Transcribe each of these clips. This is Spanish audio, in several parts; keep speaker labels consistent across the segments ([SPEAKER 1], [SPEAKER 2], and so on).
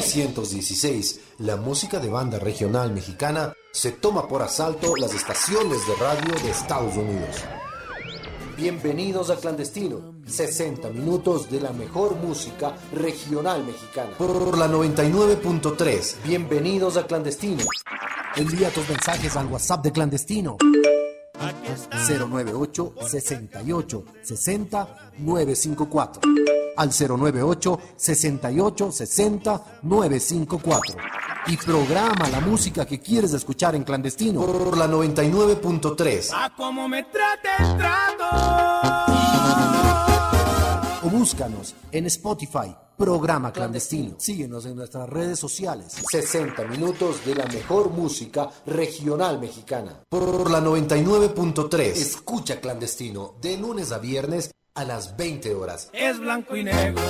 [SPEAKER 1] 1916, la música de banda regional mexicana se toma por asalto las estaciones de radio de Estados Unidos. Bienvenidos a Clandestino, 60 minutos de la mejor música regional mexicana. Por la 99.3, bienvenidos a Clandestino. Envía tus mensajes al WhatsApp de Clandestino. 098 68 60 954 al 098 68 60 954 y programa la música que quieres escuchar en clandestino por la 99.3.
[SPEAKER 2] A como me trate el trato.
[SPEAKER 1] O búscanos en Spotify, programa clandestino. Síguenos en nuestras redes sociales. 60 minutos de la mejor música regional mexicana. Por la 99.3. Escucha clandestino de lunes a viernes a las 20 horas.
[SPEAKER 2] Es blanco y negro.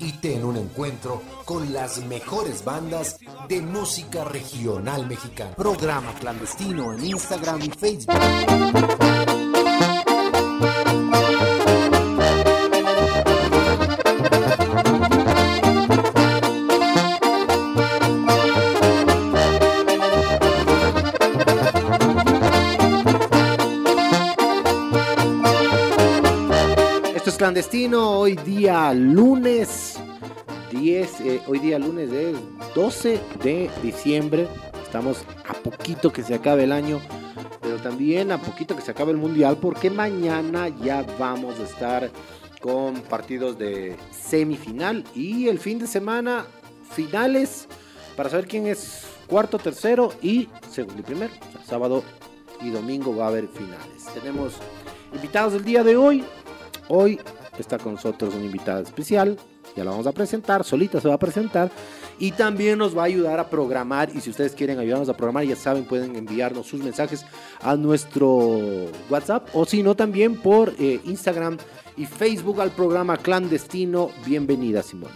[SPEAKER 1] Y ten un encuentro con las mejores bandas de música regional mexicana. Programa clandestino en Instagram y Facebook.
[SPEAKER 3] Clandestino, hoy día lunes 10, eh, hoy día lunes es 12 de diciembre. Estamos a poquito que se acabe el año, pero también a poquito que se acabe el mundial, porque mañana ya vamos a estar con partidos de semifinal y el fin de semana finales para saber quién es cuarto, tercero y segundo y primero. Sábado y domingo va a haber finales. Tenemos invitados del día de hoy. Hoy está con nosotros una invitada especial. Ya la vamos a presentar, solita se va a presentar. Y también nos va a ayudar a programar. Y si ustedes quieren ayudarnos a programar, ya saben, pueden enviarnos sus mensajes a nuestro WhatsApp. O si no, también por eh, Instagram y Facebook al programa clandestino. Bienvenida, Simone.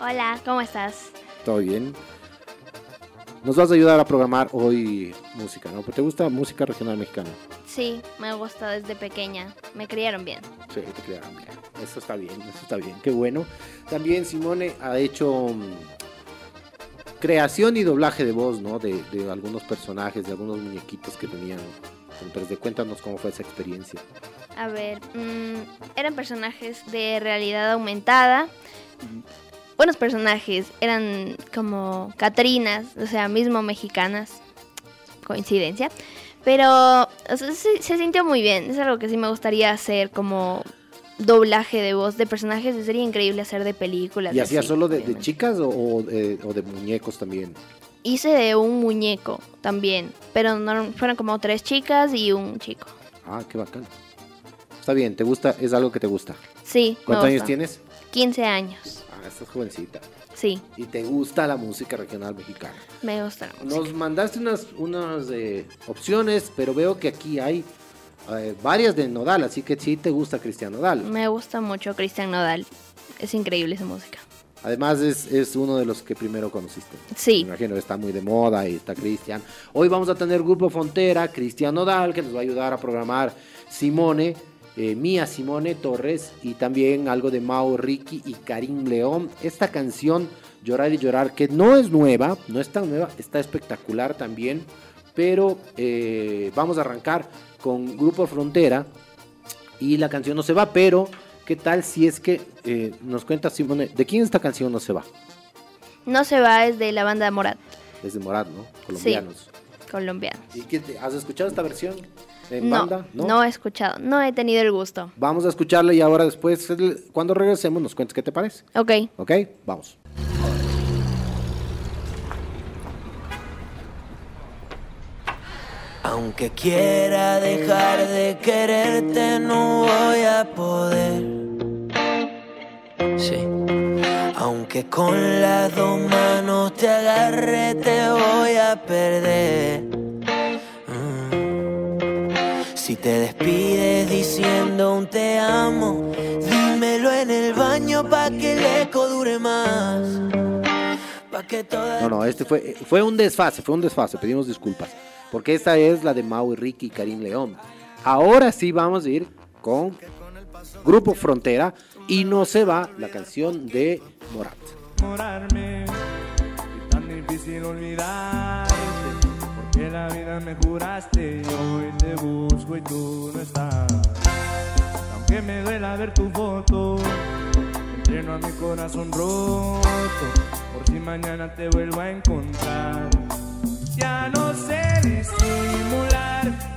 [SPEAKER 4] Hola, ¿cómo estás?
[SPEAKER 3] ¿Todo bien? Nos vas a ayudar a programar hoy música, ¿no? ¿Te gusta música regional mexicana?
[SPEAKER 4] Sí, me gusta desde pequeña. Me criaron bien.
[SPEAKER 3] Sí, te crearon bien. Eso está bien, eso está bien. Qué bueno. También Simone ha hecho mm, creación y doblaje de voz, ¿no? De, de algunos personajes, de algunos muñequitos que tenían. Entonces, cuéntanos cómo fue esa experiencia.
[SPEAKER 4] A ver, mm, eran personajes de realidad aumentada. Buenos personajes, eran como Catrinas, o sea, mismo mexicanas. Coincidencia. Pero o sea, se, se sintió muy bien. Es algo que sí me gustaría hacer como doblaje de voz de personajes. Sería increíble hacer de películas.
[SPEAKER 3] ¿Y hacías
[SPEAKER 4] así,
[SPEAKER 3] solo de, chicas o, o de, o de muñecos también?
[SPEAKER 4] Hice de un muñeco también. Pero no, fueron como tres chicas y un chico.
[SPEAKER 3] Ah, qué bacán. Está bien, ¿te gusta? Es algo que te gusta.
[SPEAKER 4] Sí. me
[SPEAKER 3] ¿Cuántos años tienes?
[SPEAKER 4] 15 años.
[SPEAKER 3] Ah, estás jovencita.
[SPEAKER 4] Sí,
[SPEAKER 3] Y te gusta la música regional mexicana.
[SPEAKER 4] me gusta la música.
[SPEAKER 3] Nos mandaste unas, unas eh, opciones, pero veo que aquí hay eh, varias de Nodal, así que sí te gusta Cristian Nodal.
[SPEAKER 4] Me gusta mucho Cristian Nodal. Es increíble esa música.
[SPEAKER 3] Además es, es uno de los que primero conociste.
[SPEAKER 4] Sí.
[SPEAKER 3] Me imagino, está muy de moda y está Cristian. Hoy vamos a tener Grupo Frontera, Cristian Nodal, que nos va a ayudar a programar Simone, eh, Mía Simone Torres y también algo de Mao Ricky y Karim León. Esta canción, Llorar y Llorar, que no es nueva, no es tan nueva, está espectacular también. Pero eh, vamos a arrancar con Grupo Frontera y la canción no se va, pero ¿qué tal si es que eh, nos cuenta Simone, ¿de quién esta canción no se va?
[SPEAKER 4] No se va es de la banda Morat,
[SPEAKER 3] Es de Morat, ¿no? Colombianos.
[SPEAKER 4] colombianos.
[SPEAKER 3] ¿Y qué te- has escuchado esta versión en
[SPEAKER 4] No,
[SPEAKER 3] banda?
[SPEAKER 4] no he escuchado, no he tenido el gusto.
[SPEAKER 3] Vamos a escucharla y ahora después, cuando regresemos, nos cuentes qué te parece.
[SPEAKER 4] Ok,
[SPEAKER 3] ¿Ok? Vamos.
[SPEAKER 5] Aunque quiera dejar de quererte, no voy a poder. Sí. Aunque con las dos manos te agarre, te voy a perder. Si te despides diciendo un te amo, dímelo en el baño pa' que el eco dure más. Pa' que toda
[SPEAKER 3] No, no, este fue, fue un desfase, fue un desfase, pedimos disculpas. Porque esta es la de Mau y Ricky y Karim León. Ahora sí vamos a ir con Grupo Frontera y no se va la canción de Morat.
[SPEAKER 2] enamorarme y tan difícil olvidarte. La vida me juraste y hoy te busco y tú no estás. Aunque me duela ver tu foto, entreno a mi corazón roto. Por si mañana te vuelvo a encontrar. Ya no sé disimular,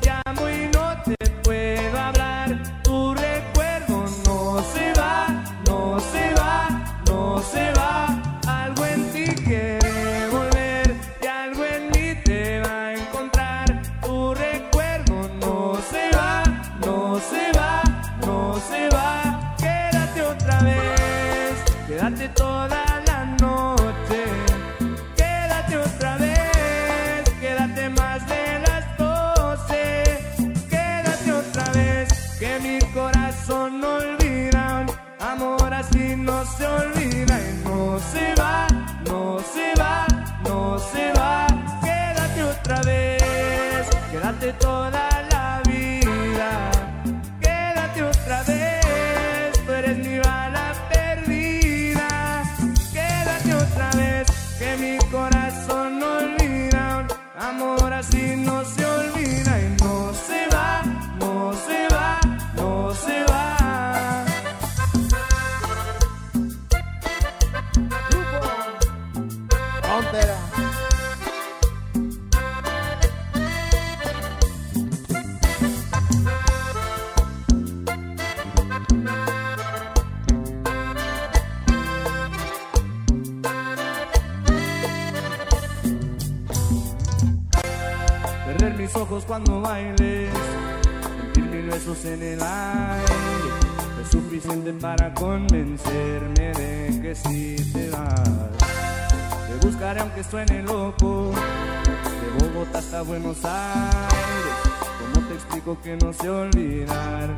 [SPEAKER 2] cuando bailes, sentir mil besos en el aire, es suficiente para convencerme de que si te vas. Te buscaré aunque suene loco, de Bogotá hasta Buenos Aires. ¿Cómo te explico que no sé olvidar?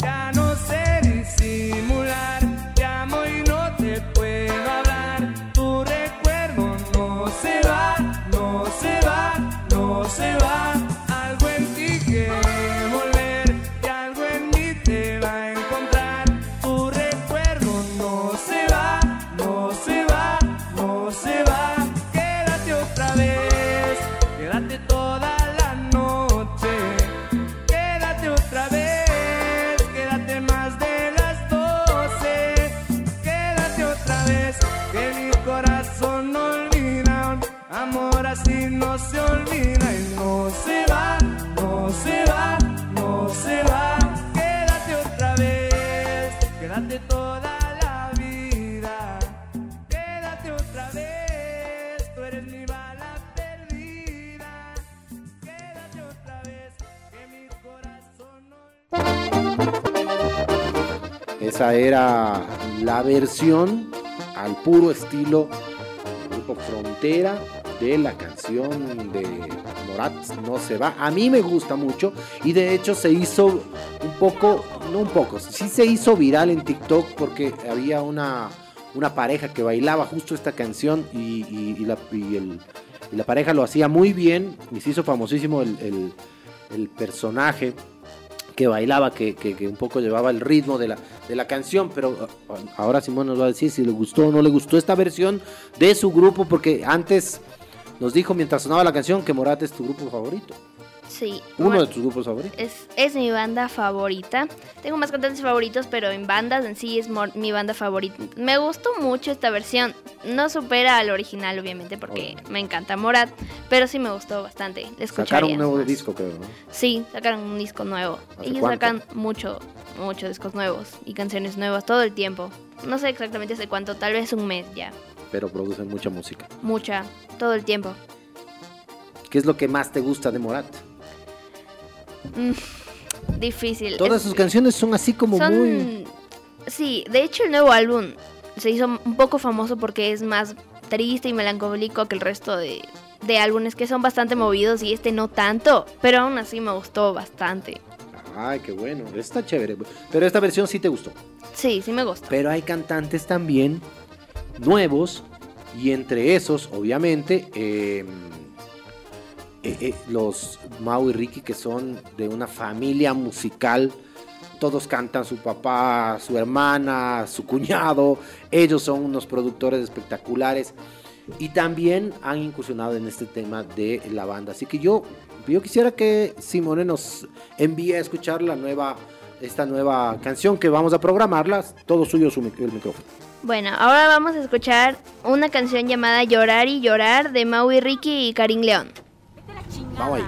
[SPEAKER 2] Ya no sé disimular, te amo y no te puedo hablar. Tu recuerdo no se va, se va.
[SPEAKER 3] Esa era la versión al puro estilo grupo Frontera de la canción de Morat No se va. A mí me gusta mucho y de hecho se hizo un poco, no un poco, sí se hizo viral en TikTok porque había una, una pareja que bailaba justo esta canción y, la, pareja lo hacía muy bien y se hizo famosísimo el personaje que bailaba, que, que- un poco llevaba el ritmo de la, de la canción, pero ahora Simón nos va a decir si le gustó o no le gustó esta versión de su grupo, porque antes nos dijo mientras sonaba la canción que Morat es tu grupo favorito,
[SPEAKER 4] Sí.
[SPEAKER 3] uno
[SPEAKER 4] bueno,
[SPEAKER 3] de tus grupos favoritos.
[SPEAKER 4] es, es mi banda favorita. Tengo más cantantes favoritos, pero en bandas en sí es mi banda favorita. Me gustó mucho esta versión. No supera al original, obviamente, porque me encanta Morat, pero sí me gustó bastante.
[SPEAKER 3] Sacaron un nuevo
[SPEAKER 4] más.
[SPEAKER 3] disco, creo, ¿no?
[SPEAKER 4] Sí, sacaron un disco nuevo.
[SPEAKER 3] ¿Hace
[SPEAKER 4] Ellos
[SPEAKER 3] cuánto?
[SPEAKER 4] sacan mucho, muchos discos nuevos y canciones nuevas todo el tiempo. No sé exactamente hace cuánto, tal vez un mes ya.
[SPEAKER 3] Pero producen mucha música.
[SPEAKER 4] Mucha, todo el tiempo.
[SPEAKER 3] ¿Qué es lo que más te gusta de Morat?
[SPEAKER 4] Difícil.
[SPEAKER 3] Todas
[SPEAKER 4] Es-
[SPEAKER 3] sus canciones son así como
[SPEAKER 4] son...
[SPEAKER 3] muy...
[SPEAKER 4] Sí, de hecho el nuevo álbum se hizo un poco famoso porque es más triste y melancólico que el resto de, de álbumes que son bastante movidos y este no tanto, pero aún así me gustó bastante.
[SPEAKER 3] Ay, qué bueno, está chévere. Pero esta versión sí te gustó.
[SPEAKER 4] Sí, sí me gusta.
[SPEAKER 3] Pero hay cantantes también nuevos y entre esos, obviamente, eh, eh, eh, los Mau y Ricky que son de una familia musical todos cantan, su papá, su hermana, su cuñado, ellos son unos productores espectaculares y también han incursionado en este tema de la banda. Así que yo, yo quisiera que Simone nos envíe a escuchar la nueva, esta nueva canción que vamos a programarla. Todo suyo su, el micrófono.
[SPEAKER 4] Bueno, ahora vamos a escuchar una canción llamada Llorar y Llorar de Maui Ricky y Karim León.
[SPEAKER 3] Vamos ahí.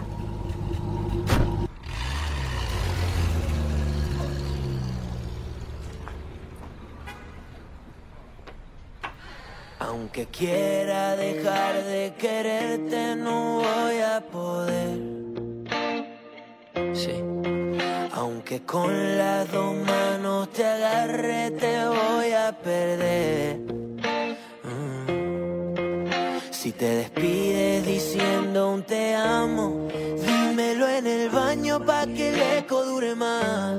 [SPEAKER 5] Aunque quiera dejar de quererte, no voy a poder. Sí. Aunque con las dos manos te agarre, te voy a perder. Si te despides diciendo un te amo, dímelo en el baño pa' que el eco dure más.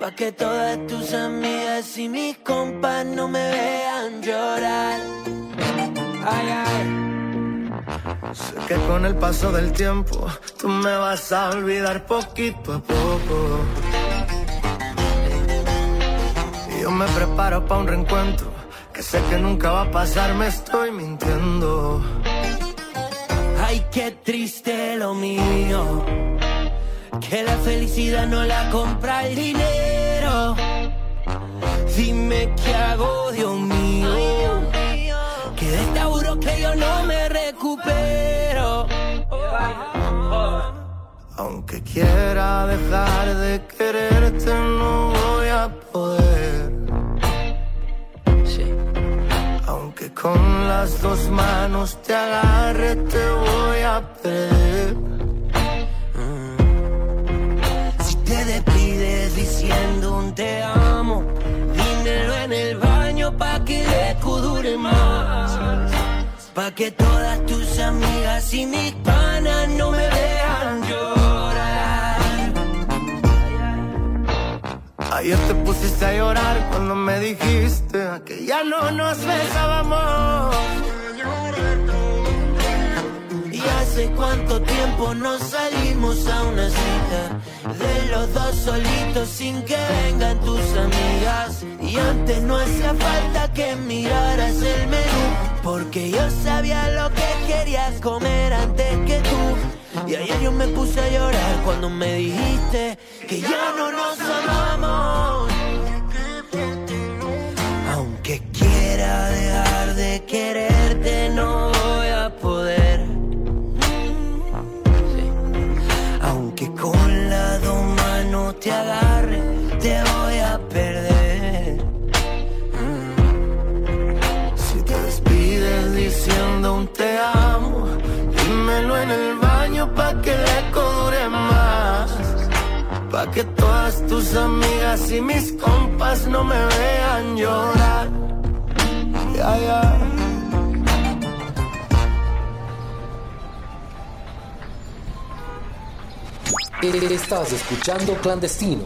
[SPEAKER 5] Pa' que todas tus amigas y mis compas no me vean llorar. Ay, ay.
[SPEAKER 6] Sé que con el paso del tiempo tú me vas a olvidar poquito a poco. Y yo me preparo para un reencuentro que sé que nunca va a pasar, me estoy mintiendo.
[SPEAKER 5] Ay, qué triste lo mío. Que la felicidad no la compra el dinero. Dime qué hago, Dios mío. Que de esta juro que yo no me recupero.
[SPEAKER 6] Aunque quiera dejar de quererte, no voy a poder. Aunque con las dos manos te agarre, te voy a perder.
[SPEAKER 5] Si te despides diciendo un te amo, dímelo en el baño pa' que el eco dure más. Pa' que todas tus amigas y mis panas no me vean llorar.
[SPEAKER 6] Ayer te pusiste a llorar cuando me dijiste que ya no nos besábamos.
[SPEAKER 5] Y hace cuánto tiempo no salimos a una cita De los dos solitos sin que vengan tus amigas. Y antes no hacía falta que miraras el menú Porque yo sabía lo que querías comer antes que tú. Y ayer yo me puse a llorar cuando me dijiste Que ya no nos amamos
[SPEAKER 6] Pa' que todas tus amigas y mis compas no me vean llorar. Ya, ya.
[SPEAKER 1] Estás escuchando Clandestino.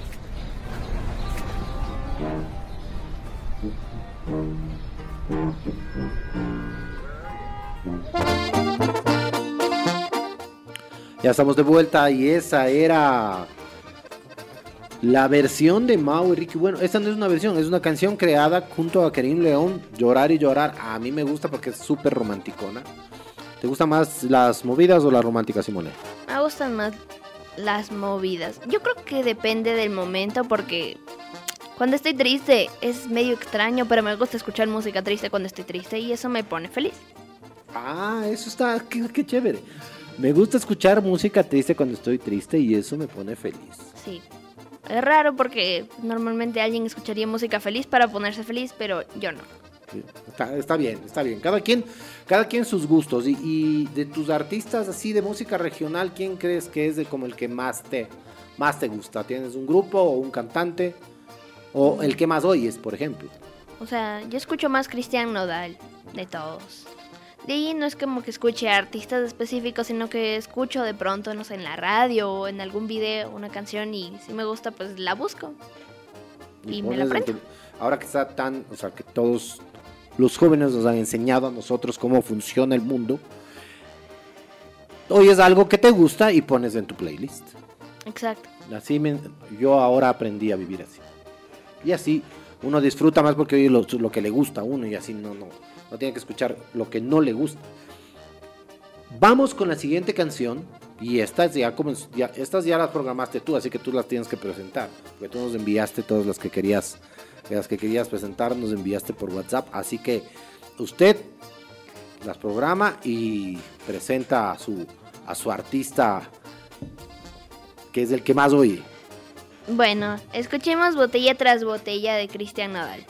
[SPEAKER 3] Ya estamos de vuelta y esa era la versión de Mau y Ricky. Bueno, esta no es una versión, es una canción creada junto a Karim León, Llorar y Llorar. A mí me gusta porque es súper romanticona. ¿Te gustan más las movidas o las románticas, Simone?
[SPEAKER 4] Me gustan más las movidas. Yo creo que depende del momento porque cuando estoy triste es medio extraño, pero me gusta escuchar música triste cuando estoy triste y eso me pone feliz.
[SPEAKER 3] Ah, eso está, qué, qué chévere. Me gusta escuchar música triste cuando estoy triste y eso me pone feliz.
[SPEAKER 4] Sí. Es raro porque normalmente alguien escucharía música feliz para ponerse feliz, pero yo no.
[SPEAKER 3] Sí, Está, está bien, está bien. Cada quien, cada quien sus gustos. Y, y de tus artistas así de música regional, ¿quién crees que es de como el que más te, más te gusta? ¿Tienes un grupo o un cantante? O el que más oyes, por ejemplo.
[SPEAKER 4] O sea, yo escucho más Cristian Nodal de todos. De ahí no es como que escuche a artistas específicos, sino que escucho de pronto, no sé, en la radio o en algún video una canción y si me gusta, pues la busco. Y me la aprendo.
[SPEAKER 3] Ahora que está tan, o sea, que todos los jóvenes nos han enseñado a nosotros cómo funciona el mundo. Oyes algo que te gusta y pones en tu playlist.
[SPEAKER 4] Exacto.
[SPEAKER 3] Así me- yo ahora aprendí a vivir así. Y así uno disfruta más porque oye lo, lo que le gusta a uno y así no, no, no tiene que escuchar lo que no le gusta. Vamos con la siguiente canción. Y estas ya, ya, estas ya las programaste tú, así que tú las tienes que presentar. Porque tú nos enviaste todas las que querías, las que querías presentar, nos enviaste por WhatsApp. Así que usted las programa y presenta a su, a su artista, que es el que más oye.
[SPEAKER 4] Bueno, escuchemos botella tras botella de Cristian Nodal.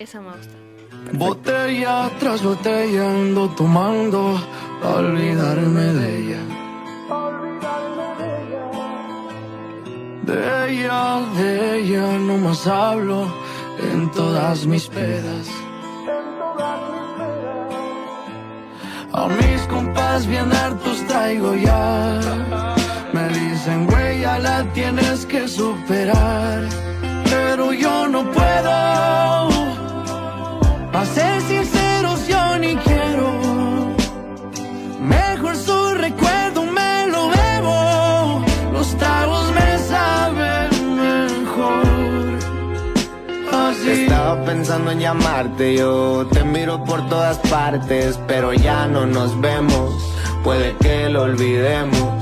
[SPEAKER 4] Eso me gusta.
[SPEAKER 6] Botella tras botella ando tomando olvidarme de ella. De ella, de ella no más hablo en todas mis pedas. A mis compas bien hartos traigo ya. Me dicen, güey, ya la tienes que superar. Pero yo no puedo. Ser sinceros, yo ni quiero. Mejor su recuerdo me lo bebo. Los tragos me saben mejor. Así.
[SPEAKER 7] Estaba pensando en llamarte, yo te miro por todas partes, pero ya no nos vemos, puede que lo olvidemos.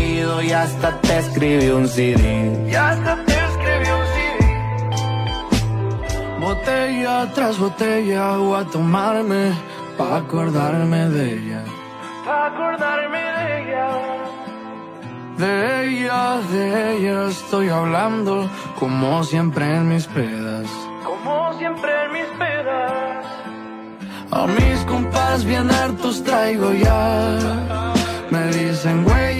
[SPEAKER 7] y hasta te escribí un CD.
[SPEAKER 6] Y hasta te escribí un CD. Botella tras botella voy a tomarme pa' acordarme de ella. Pa' acordarme de ella. De ella, de ella estoy hablando como siempre en mis pedas. Como siempre en mis pedas. A mis compas bien hartos traigo ya. Me dicen,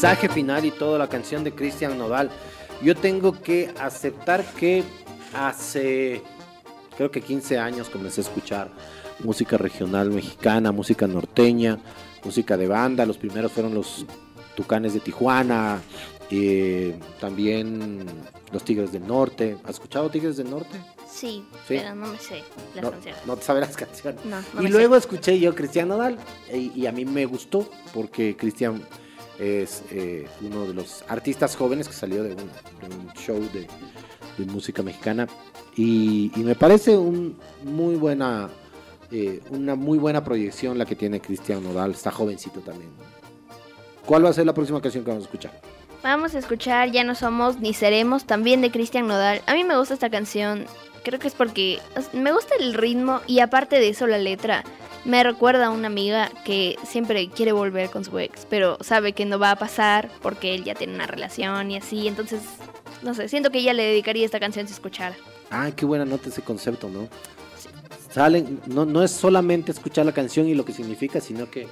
[SPEAKER 3] Mensaje final y toda la canción de Cristian Nodal. Yo tengo que aceptar que hace creo que 15 años comencé a escuchar música regional mexicana, música norteña, música de banda. Los primeros fueron los Tucanes de Tijuana, eh, también los Tigres del Norte. ¿Has escuchado Tigres del Norte?
[SPEAKER 4] Sí,
[SPEAKER 3] Sí.
[SPEAKER 4] pero no me sé las
[SPEAKER 3] no,
[SPEAKER 4] canciones.
[SPEAKER 3] no te sabes las canciones.
[SPEAKER 4] No, no
[SPEAKER 3] y luego escuché yo Cristian Nodal y, y a mí me gustó porque Cristian es eh, uno de los artistas jóvenes que salió de un, show de, música mexicana y, me parece un muy buena eh, una muy buena proyección la que tiene Cristian Nodal, está jovencito también. ¿Cuál va a ser la próxima canción que vamos a escuchar?
[SPEAKER 4] Vamos a escuchar Ya no somos ni seremos, también de Cristian Nodal. A mí me gusta esta canción, creo que es porque me gusta el ritmo y aparte de eso la letra. Me recuerda a una amiga que siempre quiere volver con su ex, pero sabe que no va a pasar porque él ya tiene una relación y así. Entonces, no sé, siento que ella le dedicaría esta canción si escuchara.
[SPEAKER 3] Ah, qué buena nota ese concepto, ¿no? Salen, no, no es solamente escuchar la canción y lo que significa, sino que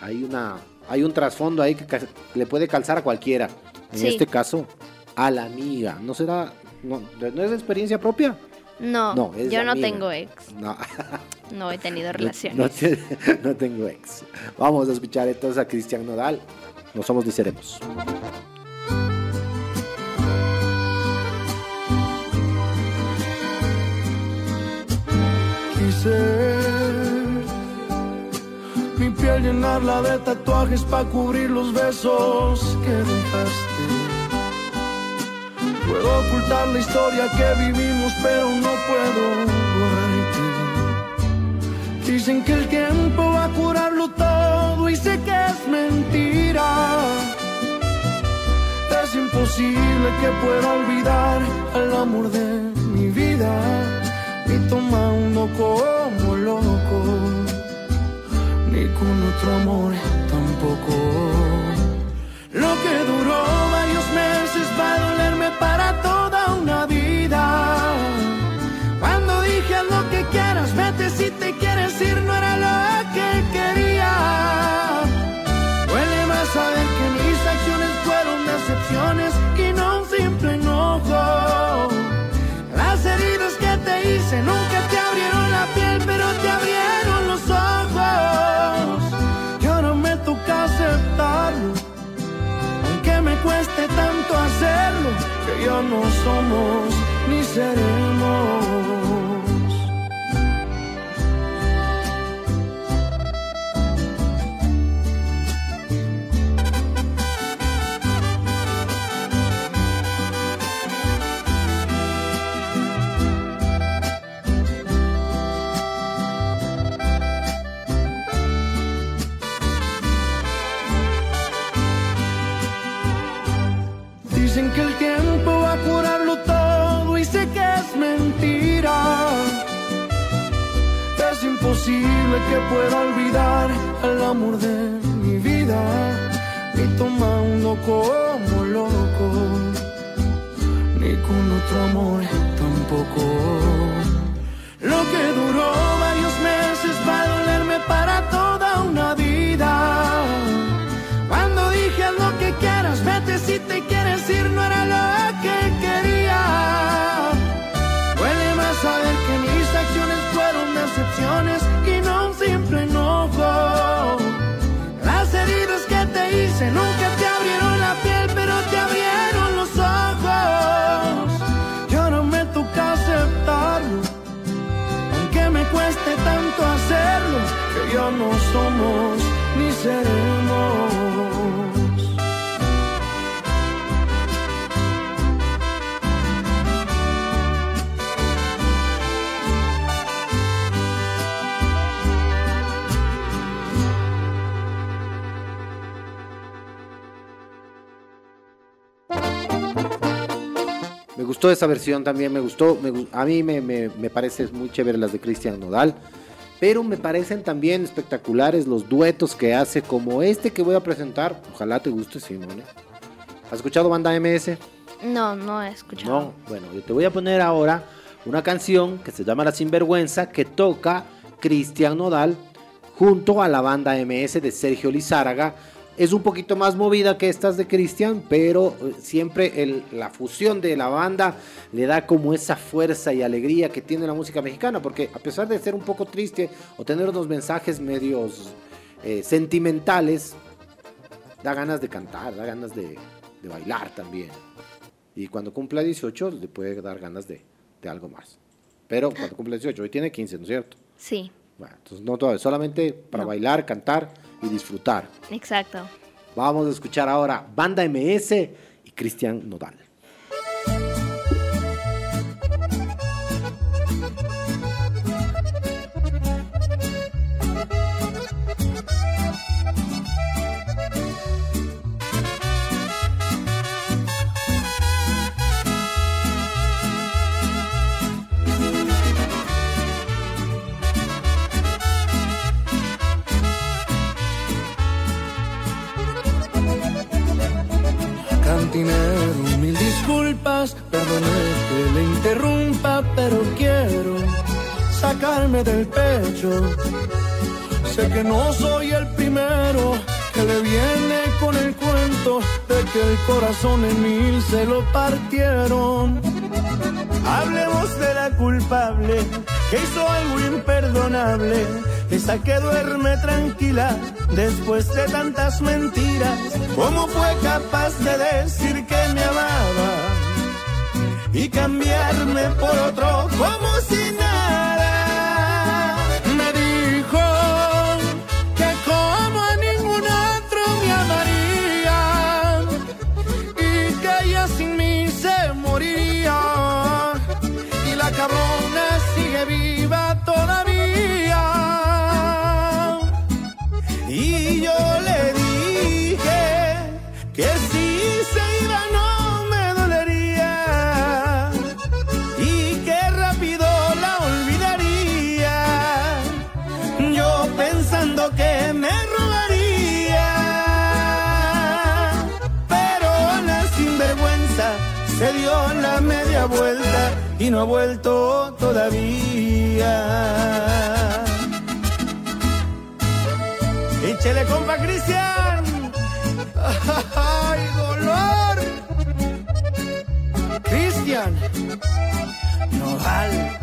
[SPEAKER 3] hay una hay un trasfondo ahí que le puede calzar a cualquiera. En
[SPEAKER 4] Sí.
[SPEAKER 3] este caso, a la amiga. ¿No será? No, ¿no es experiencia propia?
[SPEAKER 4] No, yo no
[SPEAKER 3] amiga.
[SPEAKER 4] tengo ex.
[SPEAKER 3] No,
[SPEAKER 4] No he tenido
[SPEAKER 3] no,
[SPEAKER 4] relaciones.
[SPEAKER 3] te- no tengo ex. Vamos a escuchar entonces a Cristian Nodal. No somos ni seremos.
[SPEAKER 6] Quise mi piel llenarla de tatuajes para cubrir los besos que dejaste. La historia que vivimos, pero no puedo borrarte. Dicen que el tiempo va a curarlo todo y sé que es mentira. Es imposible que pueda olvidar al amor de mi vida ni tomando como loco, ni con otro amor tampoco. No somos ni seremos. Que pueda olvidar al amor de mi vida, ni tomando como loco, ni con otro amor tampoco. Lo que duró varios meses va a dolerme para toda ya no somos ni seremos.
[SPEAKER 3] Me gustó esa versión también, me gustó. me a mí me, me, me parece muy chévere las de Cristian Nodal. Pero me parecen también espectaculares los duetos que hace, como este que voy a presentar. Ojalá te guste, Simone. ¿Has escuchado Banda MS?
[SPEAKER 4] No, no he escuchado.
[SPEAKER 3] No. Bueno, yo te voy a poner ahora una canción que se llama La Sinvergüenza que toca Cristian Nodal junto a la banda MS de Sergio Lizárraga. Es un poquito más movida que estas de Cristian, pero eh, siempre la fusión de la banda le da como esa fuerza y alegría que tiene la música mexicana, porque a pesar de ser un poco triste o tener unos mensajes medios eh, sentimentales, da ganas de cantar, da ganas de, bailar también. Y cuando cumpla 18 le puede dar ganas de, algo más. Pero cuando cumpla 18, hoy tiene 15, ¿no es cierto?
[SPEAKER 4] Sí,
[SPEAKER 3] Bueno, entonces no todavía, solamente para
[SPEAKER 4] No.
[SPEAKER 3] bailar, cantar y disfrutar.
[SPEAKER 4] exacto.
[SPEAKER 3] Vamos a escuchar ahora Banda MS y Cristian Nodal.
[SPEAKER 6] Corazón en mil se lo partieron. Hablemos de la culpable que hizo algo imperdonable, esa que duerme tranquila después de tantas mentiras. ¿Cómo fue capaz de decir que me amaba y cambiarme por otro como si nada? Y no ha vuelto todavía. Échele compa Cristian. ¡Ay, dolor! Cristian. Nodal. Y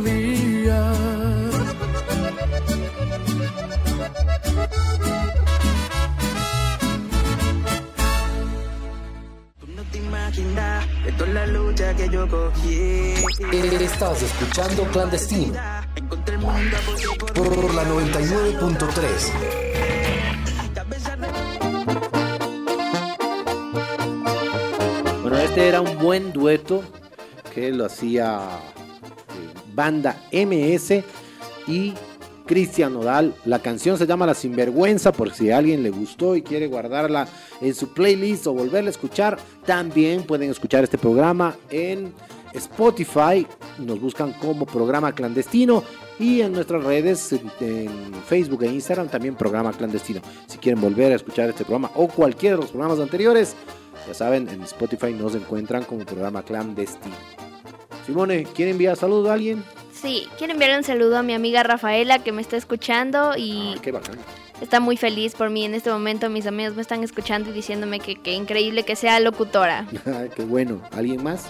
[SPEAKER 6] vuelto todavía.
[SPEAKER 5] No te imaginas de toda la lucha que yo cogí.
[SPEAKER 1] Estás escuchando Clandestino
[SPEAKER 5] Encontré el mundo por
[SPEAKER 1] la 99.3.
[SPEAKER 3] Bueno, este era un buen dueto que lo hacía banda MS y Cristian Nodal. La canción se llama La Sinvergüenza, por si a alguien le gustó y quiere guardarla en su playlist o volverla a escuchar, también pueden escuchar este programa en Spotify. Nos buscan como programa clandestino y en nuestras redes, en, Facebook e Instagram, también programa clandestino. Si quieren volver a escuchar este programa o cualquiera de los programas anteriores, ya saben, en Spotify nos encuentran como programa clandestino. Simone, ¿quiere enviar saludos a alguien?
[SPEAKER 4] Sí, quiero enviar un saludo a mi amiga Rafaela que me está escuchando y
[SPEAKER 3] Ah, qué bacán.
[SPEAKER 4] está muy feliz por mí en este momento. Mis amigos me están escuchando y diciéndome que, que increíble que sea locutora.
[SPEAKER 3] Ay, qué bueno. ¿Alguien más?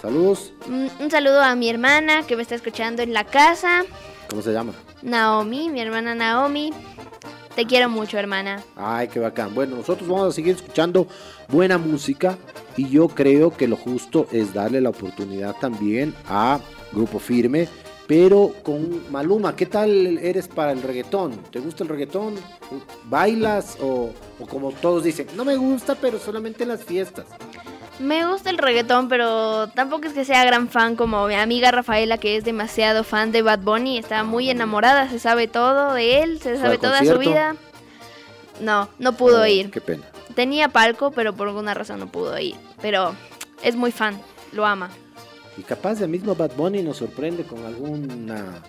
[SPEAKER 3] Saludos.
[SPEAKER 4] Un, un saludo a mi hermana que me está escuchando en la casa.
[SPEAKER 3] ¿Cómo se llama?
[SPEAKER 4] Naomi, mi hermana Naomi. Te quiero mucho, hermana.
[SPEAKER 3] Ay, qué bacán. Bueno, nosotros vamos a seguir escuchando buena música y yo creo que lo justo es darle la oportunidad también a Grupo Firme, pero con Maluma. ¿Qué tal eres para el reggaetón? ¿Te gusta el reggaetón? ¿Bailas o, como todos dicen? No me gusta, pero solamente en las fiestas.
[SPEAKER 4] Me gusta el reggaetón, pero tampoco es que sea gran fan como mi amiga Rafaela, que es demasiado fan de Bad Bunny. Está muy enamorada, se sabe todo de él, se
[SPEAKER 3] ¿Fue
[SPEAKER 4] sabe toda su vida. No, no pudo
[SPEAKER 3] Oh,
[SPEAKER 4] ir.
[SPEAKER 3] Qué pena.
[SPEAKER 4] Tenía palco, pero por alguna razón no pudo ir. Pero es muy fan, lo ama.
[SPEAKER 3] Y capaz el mismo Bad Bunny nos sorprende con alguna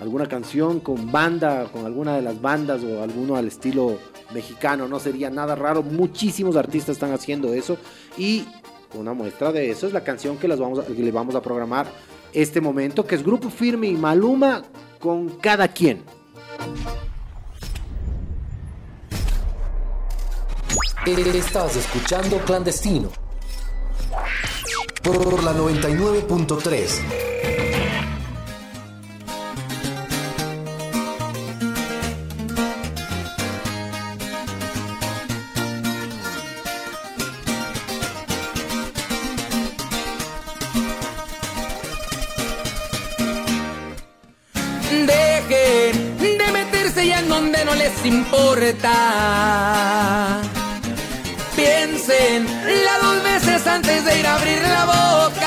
[SPEAKER 3] alguna canción con banda, con alguna de las bandas o alguno al estilo mexicano, no sería nada raro. Muchísimos artistas están haciendo eso y una muestra de eso es la canción que, las vamos a- que le vamos a programar este momento, que es Grupo Firme y Maluma con cada quien.
[SPEAKER 1] Estás escuchando Clandestino por la 99.3.
[SPEAKER 2] les importa. Piensen las dos veces antes de ir a abrir la boca.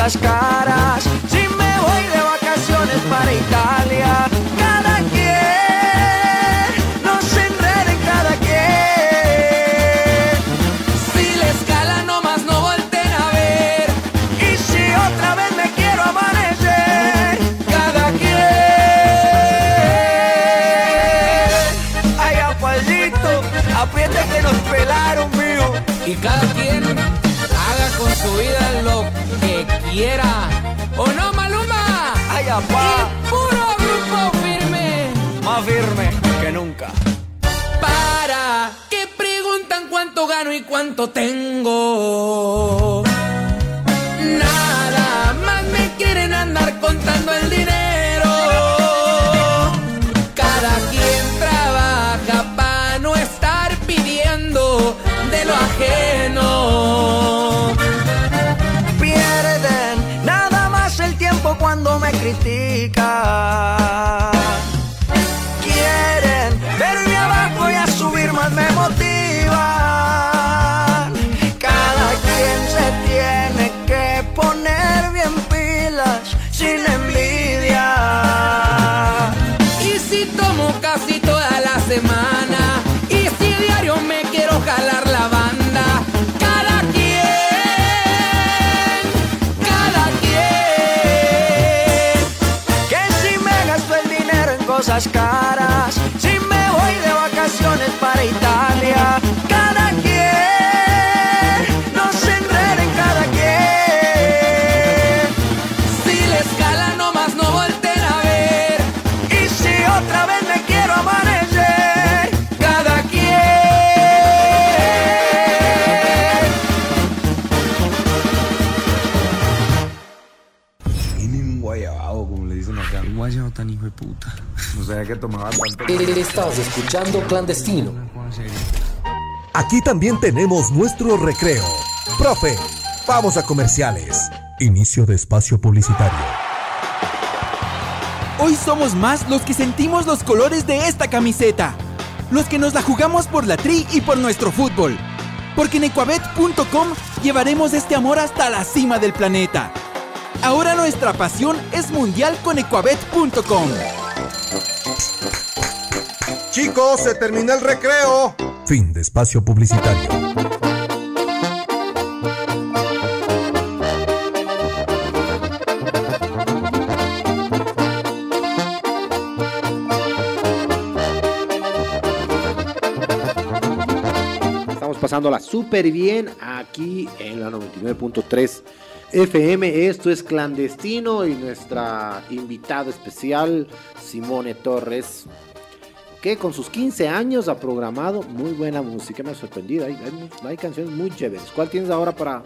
[SPEAKER 8] Dinero en cosas caras,
[SPEAKER 2] quiera Quieren
[SPEAKER 8] verme abajo y a subir más me motivan. Cada quien se tiene que poner bien pilas sin envidia.
[SPEAKER 2] Y si tomo casi toda la semana
[SPEAKER 8] en
[SPEAKER 9] que tomaba tanto.
[SPEAKER 1] Estás escuchando Clandestino.
[SPEAKER 10] Aquí también tenemos nuestro recreo. Profe, vamos a comerciales. Inicio de espacio publicitario.
[SPEAKER 11] Hoy somos más los que sentimos los colores de esta camiseta. Los que nos la jugamos por la tri y por nuestro fútbol. Porque en ecuabet.com llevaremos este amor hasta la cima del planeta. Ahora nuestra pasión es mundial con ecuabet.com.
[SPEAKER 10] Chicos, se terminó el recreo. Fin de espacio publicitario.
[SPEAKER 3] Estamos pasándola súper bien aquí en la 99.3 FM. Esto es clandestino y nuestra invitada especial, Simone Torres, que con sus 15 años ha programado muy buena música. Me ha sorprendido. Hay, hay canciones muy chéveres. ¿Cuál tienes ahora para,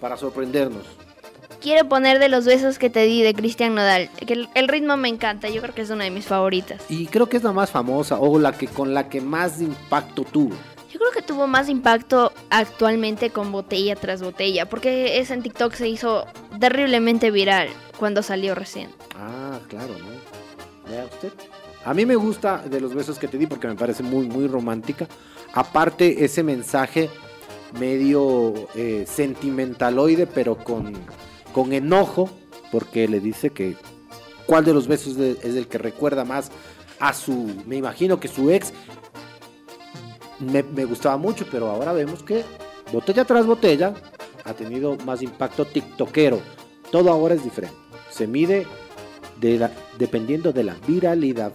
[SPEAKER 3] para sorprendernos?
[SPEAKER 4] Quiero poner de los besos que te di de Cristian Nodal. Que el, el ritmo me encanta, yo creo que es una de mis favoritas.
[SPEAKER 3] Y creo que es la más famosa o la que con la que más impacto tuvo.
[SPEAKER 4] Yo creo que tuvo más impacto actualmente con botella tras botella, porque esa en TikTok se hizo terriblemente viral cuando salió recién.
[SPEAKER 3] Ah, claro, ¿no? Vea usted. A mí me gusta de los besos que te di porque me parece muy, muy romántica. Aparte, ese mensaje medio eh, sentimentaloide, pero con, con enojo, porque le dice que cuál de los besos es el que recuerda más a su, me imagino que su ex me, me gustaba mucho, pero ahora vemos que botella tras botella ha tenido más impacto tiktokero. Todo ahora es diferente. Se mide de la- dependiendo de la viralidad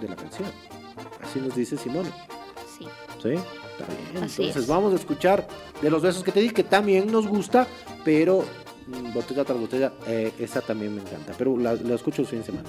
[SPEAKER 3] de la canción. Así nos dice Simone.
[SPEAKER 4] Sí.
[SPEAKER 3] ¿Sí? Está bien.
[SPEAKER 4] Así
[SPEAKER 3] Entonces
[SPEAKER 4] es.
[SPEAKER 3] vamos a escuchar de los besos que te di, que también nos gusta, pero mm, botella tras botella, eh, esa también me encanta. Pero la, la escucho el fin de semana.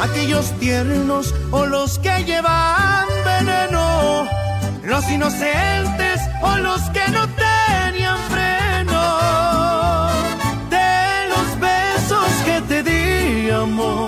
[SPEAKER 6] ¿Aquellos tiernos o los que llevan veneno? ¿Los inocentes o los que no tenían freno? De los besos que te di, amor.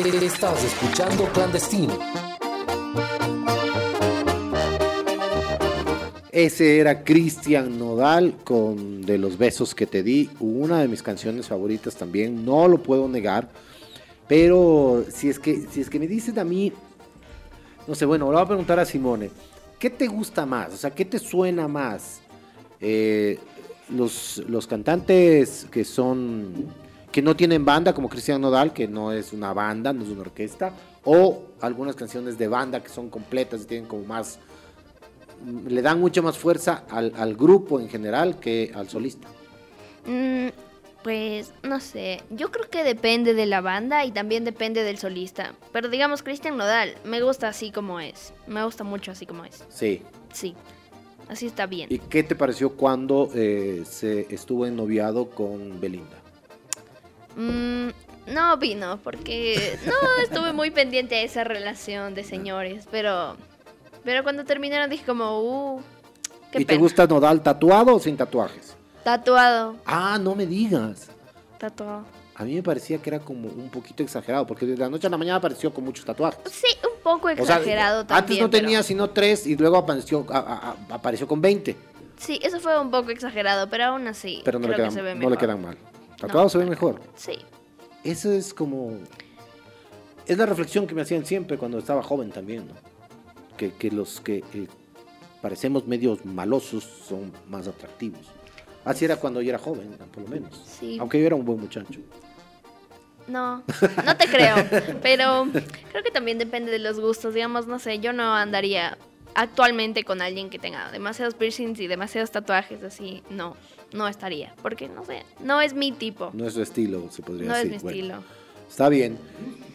[SPEAKER 1] Estás escuchando Clandestino.
[SPEAKER 3] Ese era Cristian Nodal con De los besos que te di, una de mis canciones favoritas también, no lo puedo negar. Pero si es que si es que me dicen a mí no sé, bueno, le voy a preguntar a Simone, ¿qué te gusta más? O sea, ¿qué te suena más? Eh, los, los cantantes que son que no tienen banda como Cristian Nodal, que no es una banda, no es una orquesta, o algunas canciones de banda que son completas y tienen como más le dan mucha más fuerza al, al grupo en general que al solista.
[SPEAKER 4] Mm, pues no sé, yo creo que depende de la banda y también depende del solista. Pero digamos, Cristian Nodal, me gusta así como es. Me gusta mucho así como es.
[SPEAKER 3] Sí.
[SPEAKER 4] Sí, así está bien.
[SPEAKER 3] ¿Y qué te pareció cuando eh, se estuvo ennoviado con Belinda?
[SPEAKER 4] Mm, no vino porque no estuve muy pendiente a esa relación de señores, pero pero cuando terminaron dije como, uh, qué
[SPEAKER 3] ¿Y te gusta Nodal tatuado o sin tatuajes?
[SPEAKER 4] Tatuado,
[SPEAKER 3] Ah, no me digas.
[SPEAKER 4] tatuado.
[SPEAKER 3] A mí me parecía que era como un poquito exagerado, porque de la noche a la mañana apareció con muchos tatuajes.
[SPEAKER 4] Sí, un poco
[SPEAKER 3] O sea,
[SPEAKER 4] exagerado también.
[SPEAKER 3] antes no
[SPEAKER 4] pero-
[SPEAKER 3] tenía sino tres y luego apareció, a- a- a- apareció con 20,
[SPEAKER 4] Sí, eso fue un poco exagerado, pero aún así
[SPEAKER 3] pero no, le
[SPEAKER 4] creo
[SPEAKER 3] quedan,
[SPEAKER 4] que se ve
[SPEAKER 3] no le quedan mal. Tatuados se ven mejor.
[SPEAKER 4] Sí.
[SPEAKER 3] Eso es como... Es la reflexión que me hacían siempre cuando estaba joven también, ¿no? Que, que los que... eh, parecemos medios malosos son más atractivos. Así era cuando yo era joven, por lo menos.
[SPEAKER 4] Sí.
[SPEAKER 3] Aunque yo era un buen muchacho.
[SPEAKER 4] No, no te creo. pero creo que también depende de los gustos. Digamos, no sé, yo no andaría actualmente con alguien que tenga demasiados piercings y demasiados tatuajes así. No, no estaría. Porque, no sé, no es mi tipo.
[SPEAKER 3] No es su estilo, se podría
[SPEAKER 4] No es
[SPEAKER 3] decir.
[SPEAKER 4] mi
[SPEAKER 3] Bueno,
[SPEAKER 4] estilo.
[SPEAKER 3] está bien.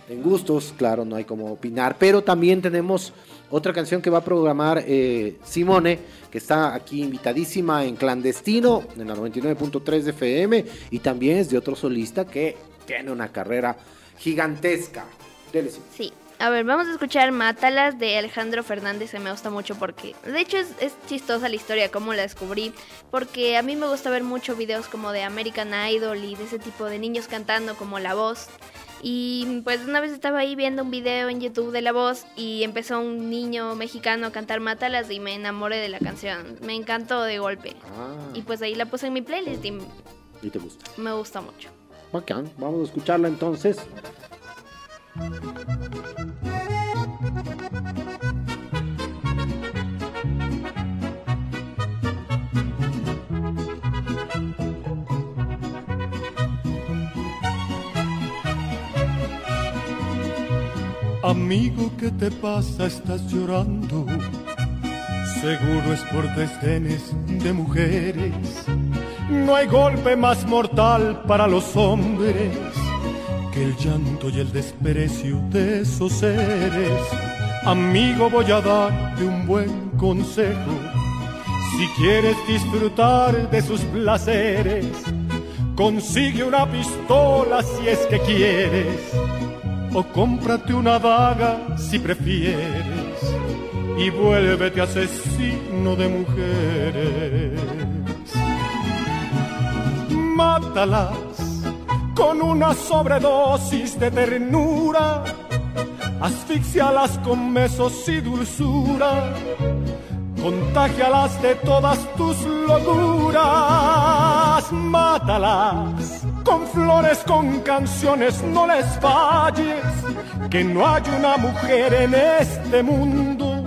[SPEAKER 3] En gustos, claro, no hay como opinar. Pero también tenemos otra canción que va a programar eh, Simone, que está aquí invitadísima en clandestino, en la 99.3 de FM. Y también es de otro solista que tiene una carrera gigantesca. Dele.
[SPEAKER 4] Sí. A ver, vamos a escuchar Mátalas de Alejandro Fernández, que me gusta mucho porque, de hecho, es, es chistosa la historia, cómo la descubrí, porque a mí me gusta ver mucho videos como de American Idol y de ese tipo de niños cantando como La Voz. Y pues una vez estaba ahí viendo un video en YouTube de La Voz y empezó un niño mexicano a cantar Mátalas y me enamoré de la canción. Me encantó de golpe.
[SPEAKER 3] Ah,
[SPEAKER 4] Y pues ahí la puse en mi playlist y
[SPEAKER 3] y te gusta.
[SPEAKER 4] me gusta mucho.
[SPEAKER 3] Bacán. Vamos a escucharla entonces.
[SPEAKER 12] Amigo, ¿qué te pasa? Estás llorando. Seguro es por desdenes de mujeres. No hay golpe más mortal para los hombres que el llanto y el desprecio de esos seres. Amigo, voy a darte un buen consejo. Si quieres disfrutar de sus placeres, consigue una pistola si es que quieres o cómprate una daga si prefieres y vuélvete asesino de mujeres. Mátalas con una sobredosis de ternura, asfixialas con besos y dulzura, contagialas de todas tus locuras, mátalas con flores, con canciones, no les falles, que no hay una mujer en este mundo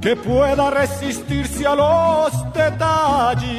[SPEAKER 12] que pueda resistirse a los detalles.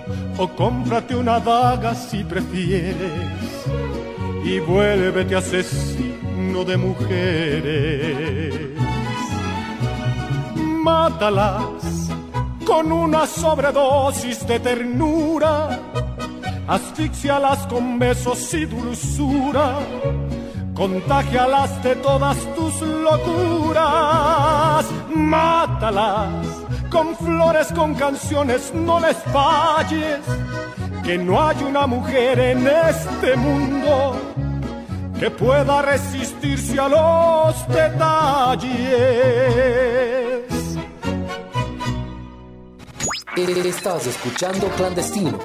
[SPEAKER 12] o cómprate una daga si prefieres y vuélvete asesino de mujeres. Mátalas con una sobredosis de ternura, asfixialas con besos y dulzura, contagialas de todas tus locuras, mátalas con flores, con canciones, no les falles, que no hay una mujer en este mundo que pueda resistirse a los detalles.
[SPEAKER 1] Estás escuchando Clandestino.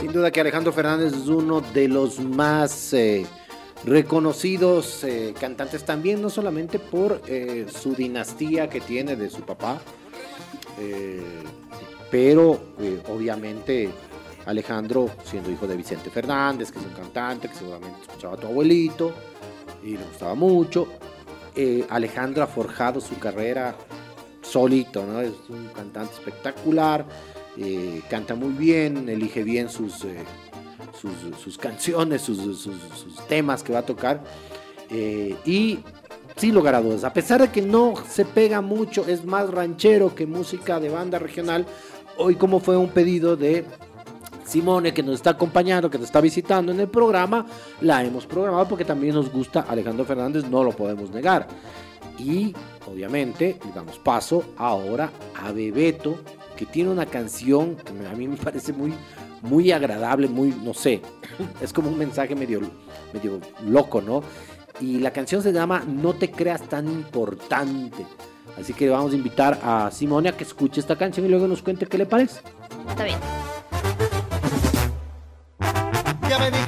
[SPEAKER 3] Sin duda que Alejandro Fernández es uno de los más eh, reconocidos eh, cantantes también, no solamente por eh, su dinastía que tiene de su papá, eh, pero obviamente Alejandro siendo hijo de Vicente Fernández, que es un cantante que seguramente escuchaba a tu abuelito y le gustaba mucho. Alejandro ha forjado su carrera solito, ¿no? Es un cantante espectacular, canta muy bien, elige bien sus, sus, canciones, sus, temas que va a tocar. eh, y sin lugar a a pesar de que no se pega mucho, es más ranchero que música de banda regional. Hoy como fue un pedido de Simone que nos está acompañando, que nos está visitando en el programa, la hemos programado porque también nos gusta Alejandro Fernández, no lo podemos negar. Y obviamente damos paso ahora a Bebeto, que tiene una canción que a mí me parece muy, muy agradable, muy, no sé, es como un mensaje medio, medio loco, ¿no? Y la canción se llama No te creas tan importante. Así que vamos a invitar a Simone a que escuche esta canción y luego nos cuente qué le parece.
[SPEAKER 4] Está bien.
[SPEAKER 13] Ya me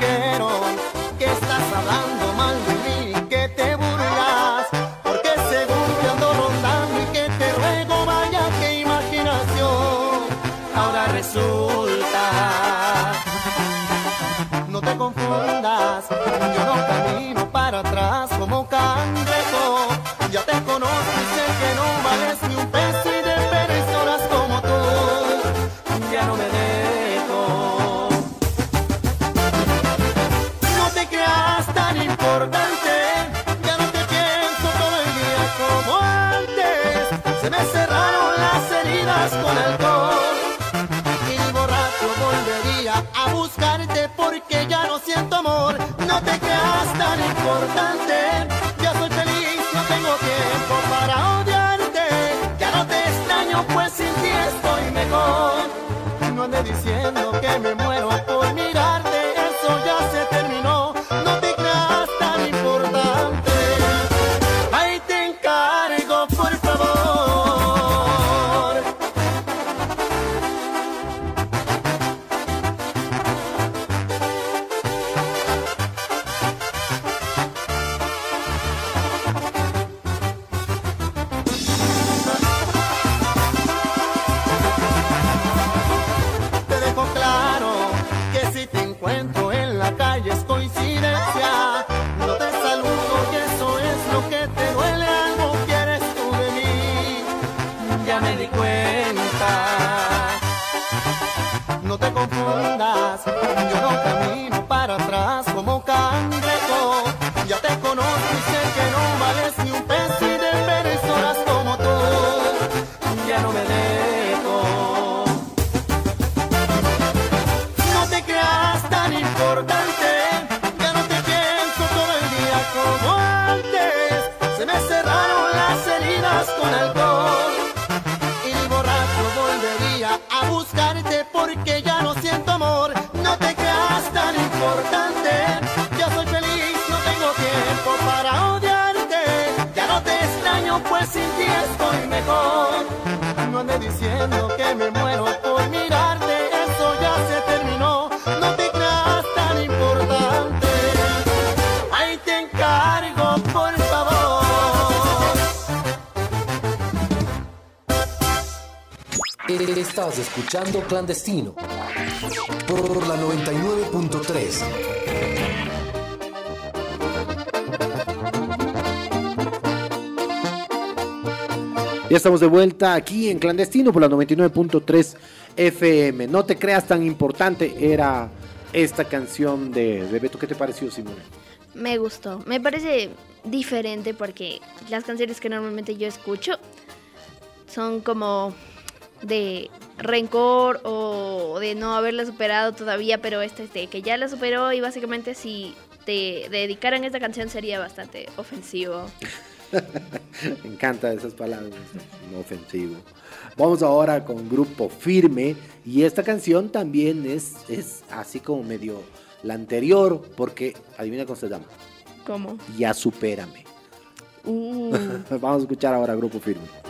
[SPEAKER 13] te creas tan importante, ya soy feliz, no tengo tiempo para odiarte. Ya no te extraño, pues sin ti estoy mejor. No andes diciendo que me muero por mirarte,
[SPEAKER 1] escuchando Clandestino por la 99.3.
[SPEAKER 3] Ya estamos de vuelta aquí en Clandestino por la 99.3 FM. No te creas tan importante, era esta canción de Bebeto. ¿Qué te pareció, Simone?
[SPEAKER 4] Me gustó. Me parece diferente porque las canciones que normalmente yo escucho son como de rencor o de no haberla superado todavía, pero esta es de que ya la superó y básicamente si te dedicaran esta canción sería bastante ofensivo.
[SPEAKER 3] Me encantan esas palabras, no ofensivo. Vamos ahora con Grupo Firme y esta canción también es, es así como medio la anterior porque adivina cómo se llama.
[SPEAKER 4] ¿Cómo?
[SPEAKER 3] Ya supérame.
[SPEAKER 4] Uh.
[SPEAKER 3] Vamos a escuchar ahora Grupo Firme.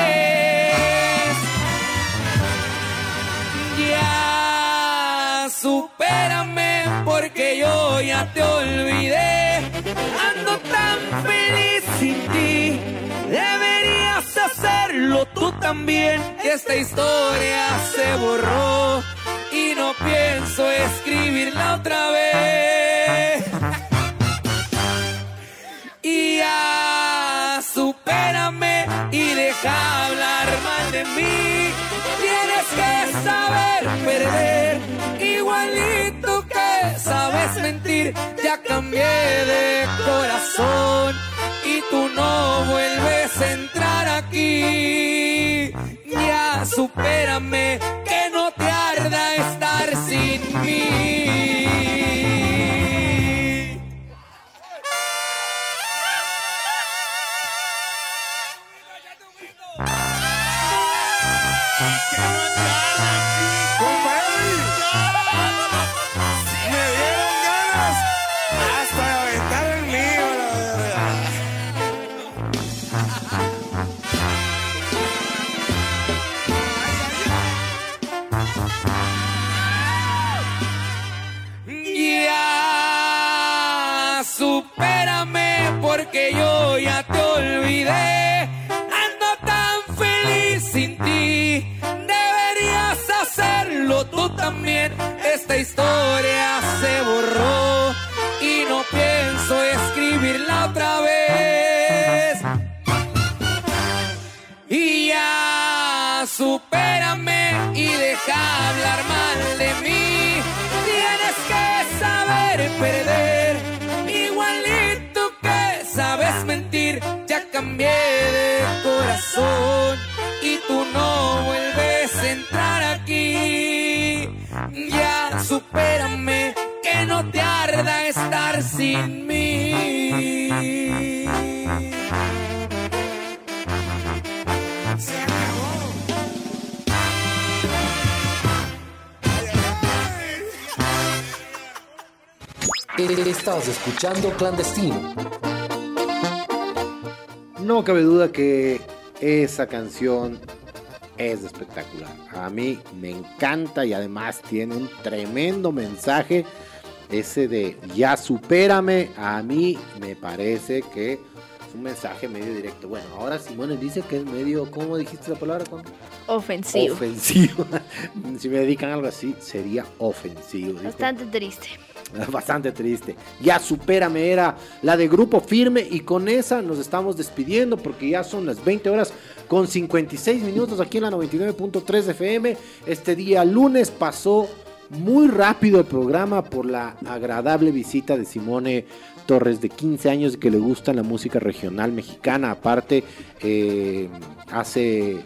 [SPEAKER 2] Supérame porque yo ya te olvidé. Ando tan feliz sin ti. Deberías hacerlo tú también. Esta historia se borró y no pienso escribirla otra vez. Igualito que sabes mentir. Ya cambié de corazón y tú no vuelves a entrar aquí. Ya, supérame también. Esta historia se borró y no pienso escribirla otra vez. Y ya, supérame y deja hablar mal de mí. Tienes que saber perder, igualito que sabes mentir. Ya cambié de corazón y tú no Ya, supérame que no te arda estar sin mí.
[SPEAKER 1] Estás escuchando Clandestino.
[SPEAKER 3] No cabe duda que esa canción es espectacular. A mí me encanta y además tiene un tremendo mensaje. Ese de ya supérame, a mí me parece que es un mensaje medio directo. Bueno, ahora Simone dice que es medio, ¿cómo dijiste la palabra? Juan?
[SPEAKER 4] Ofensivo.
[SPEAKER 3] Ofensivo. si me dedican algo así, sería ofensivo. dijo.
[SPEAKER 4] Bastante triste.
[SPEAKER 3] Bastante triste. Ya supérame era la de Grupo Firme y con esa nos estamos despidiendo porque ya son las 20 horas con 56 minutos aquí en la 99.3 FM. Este día lunes pasó muy rápido el programa por la agradable visita de Simone Torres de 15 años que le gusta la música regional mexicana. Aparte, eh, hace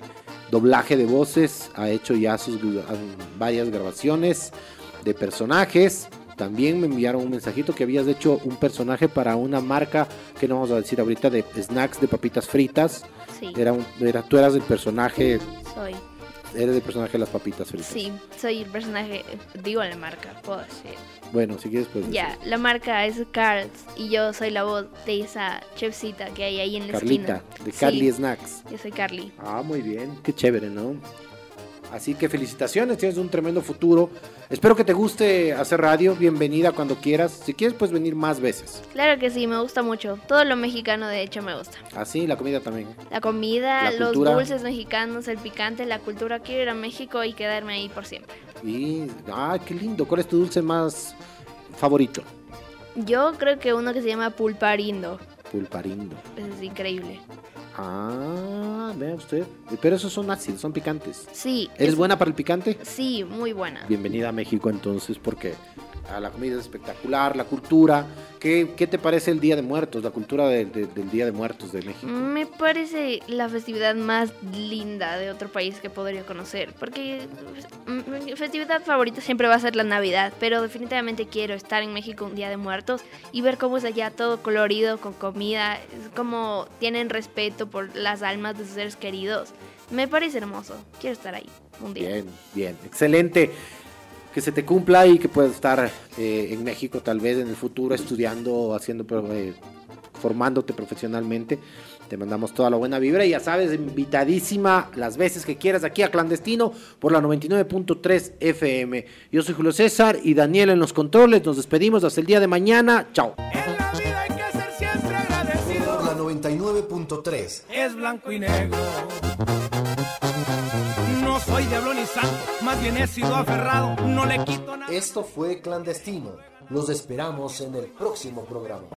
[SPEAKER 3] doblaje de voces, ha hecho ya sus varias grabaciones de personajes. También me enviaron un mensajito que habías hecho un personaje para una marca que no vamos a decir ahorita de snacks de papitas fritas.
[SPEAKER 4] Sí.
[SPEAKER 3] Era un, era, tú eras el personaje,
[SPEAKER 4] Soy.
[SPEAKER 3] eres el personaje de las papitas fritas.
[SPEAKER 4] Sí, soy el personaje. Digo la marca, puedo decir.
[SPEAKER 3] Bueno, si quieres pues
[SPEAKER 4] Ya, la marca es Carl's y yo soy la voz de esa chefcita que hay ahí en la
[SPEAKER 3] Carlita,
[SPEAKER 4] esquina.
[SPEAKER 3] de
[SPEAKER 4] Sí,
[SPEAKER 3] Carly Snacks.
[SPEAKER 4] Yo soy Carly.
[SPEAKER 3] Ah, muy bien, qué chévere, ¿no? Así que felicitaciones, tienes un tremendo futuro. Espero que te guste hacer radio, bienvenida cuando quieras. Si quieres, puedes venir más veces.
[SPEAKER 4] Claro que sí, me gusta mucho. Todo lo mexicano, de hecho, me gusta.
[SPEAKER 3] Así, la comida también.
[SPEAKER 4] La comida,
[SPEAKER 3] La
[SPEAKER 4] los
[SPEAKER 3] cultura.
[SPEAKER 4] dulces mexicanos, el picante, la cultura. Quiero ir a México y quedarme ahí por siempre.
[SPEAKER 3] Y, ah, qué lindo. ¿Cuál es tu dulce más favorito?
[SPEAKER 4] Yo creo que uno que se llama pulparindo.
[SPEAKER 3] Pulparindo.
[SPEAKER 4] Ese es increíble.
[SPEAKER 3] Ah, vea usted. Pero esos son ácidos, son picantes.
[SPEAKER 4] Sí.
[SPEAKER 3] ¿Eres
[SPEAKER 4] es-
[SPEAKER 3] buena para el picante?
[SPEAKER 4] Sí, muy buena.
[SPEAKER 3] Bienvenida a México entonces, porque ah, la comida es espectacular, la cultura. ¿Qué, qué te parece el Día de Muertos, la cultura de- de- del Día de Muertos de México?
[SPEAKER 4] Me parece la festividad más linda de otro país que podría conocer, porque mm, mi festividad favorita siempre va a ser la Navidad, pero definitivamente quiero estar en México un día de muertos y ver cómo es allá todo colorido, con comida, es como tienen respeto por las almas de sus seres queridos. Me parece hermoso, quiero estar ahí un día.
[SPEAKER 3] Bien, bien, excelente. Que se te cumpla y que puedas estar eh, en México tal vez en el futuro estudiando, haciendo, eh, formándote profesionalmente. Te mandamos toda la buena vibra y ya sabes, invitadísima las veces que quieras aquí a Clandestino por la 99.3 FM. Yo soy Julio César y Daniel en los controles. Nos despedimos hasta el día de mañana. Chao.
[SPEAKER 1] Por la 99.3.
[SPEAKER 6] es blanco y negro. Soy diablo ni santo, más bien he sido aferrado, no le quito nada.
[SPEAKER 1] Esto fue Clandestino. Los esperamos en el próximo programa.